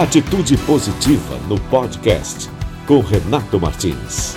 Atitude Positiva no podcast com Renato Martins.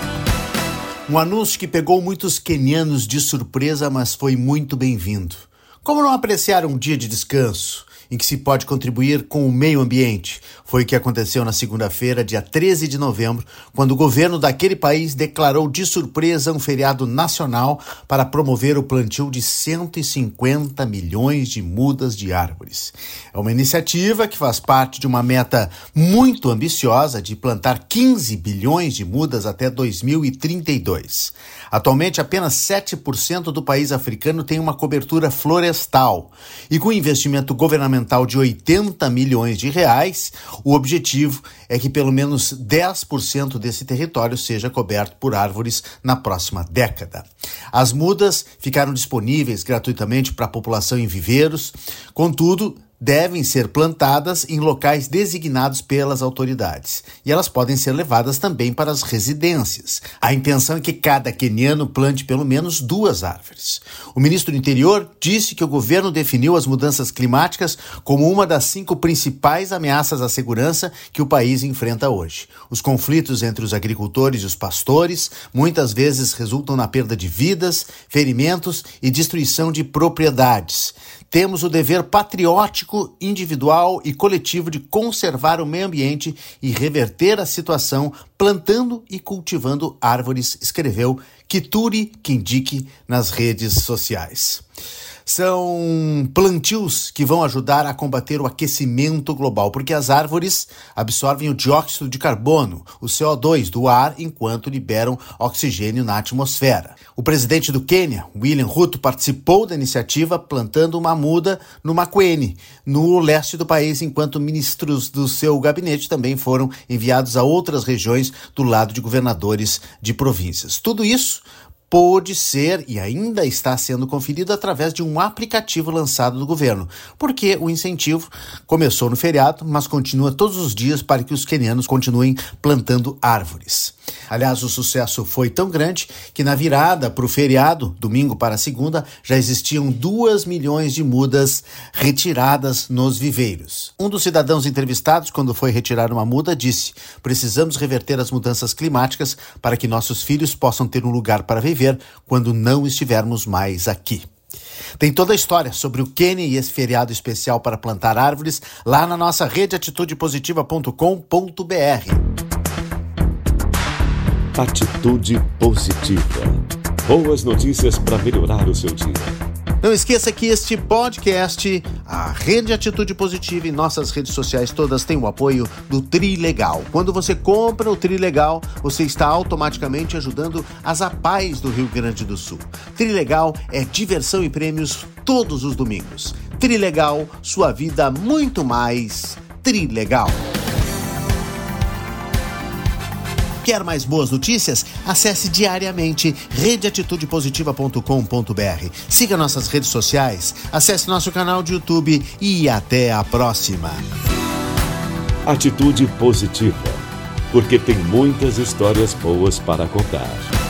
Um anúncio que pegou muitos quenianos de surpresa, mas foi muito bem-vindo. Como não apreciar um dia de descanso? Em que se pode contribuir com o meio ambiente. Foi o que aconteceu na segunda-feira, dia 13 de novembro, quando o governo daquele país declarou de surpresa um feriado nacional para promover o plantio de 150 milhões de mudas de árvores. É uma iniciativa que faz parte de uma meta muito ambiciosa de plantar 15 bilhões de mudas até 2032. Atualmente, apenas 7% do país africano tem uma cobertura florestal. E com investimento governamental de 80 milhões de reais, o objetivo é que pelo menos 10% desse território seja coberto por árvores na próxima década. As mudas ficaram disponíveis gratuitamente para a população em viveiros, contudo, devem ser plantadas em locais designados pelas autoridades e elas podem ser levadas também para as residências. A intenção é que cada queniano plante pelo menos duas árvores. O ministro do Interior disse que o governo definiu as mudanças climáticas como uma das cinco principais ameaças à segurança que o país enfrenta hoje. Os conflitos entre os agricultores e os pastores muitas vezes resultam na perda de vidas, ferimentos e destruição de propriedades. Temos o dever patriótico, individual e coletivo de conservar o meio ambiente e reverter a situação plantando e cultivando árvores, escreveu Kituri Kindiki nas redes sociais. São plantios que vão ajudar a combater o aquecimento global, porque as árvores absorvem o dióxido de carbono, o CO2 do ar, enquanto liberam oxigênio na atmosfera. O presidente do Quênia, William Ruto, participou da iniciativa plantando uma muda no Makueni, no leste do país, enquanto ministros do seu gabinete também foram enviados a outras regiões do lado de governadores de províncias. Tudo isso pôde ser e ainda está sendo conferido através de um aplicativo lançado do governo, porque o incentivo começou no feriado, mas continua todos os dias para que os quenianos continuem plantando árvores. Aliás, o sucesso foi tão grande que na virada para o feriado, domingo para segunda, já existiam duas milhões de mudas retiradas nos viveiros. Um dos cidadãos entrevistados, quando foi retirar uma muda, disse: Precisamos reverter as mudanças climáticas para que nossos filhos possam ter um lugar para viver quando não estivermos mais aqui. Tem toda a história sobre o Kenny e esse feriado especial para plantar árvores lá na nossa rede atitudepositiva.com.br. Atitude Positiva. Boas notícias para melhorar o seu dia. Não esqueça que este podcast, a Rede Atitude Positiva e nossas redes sociais todas têm o apoio do Trilegal. Quando você compra o Trilegal, você está automaticamente ajudando as APAES do Rio Grande do Sul. Trilegal é diversão e prêmios todos os domingos. Trilegal, sua vida muito mais Trilegal. Quer mais boas notícias? Acesse diariamente redeatitudepositiva.com.br. Siga nossas redes sociais, acesse nosso canal de YouTube e até a próxima. Atitude positiva, porque tem muitas histórias boas para contar.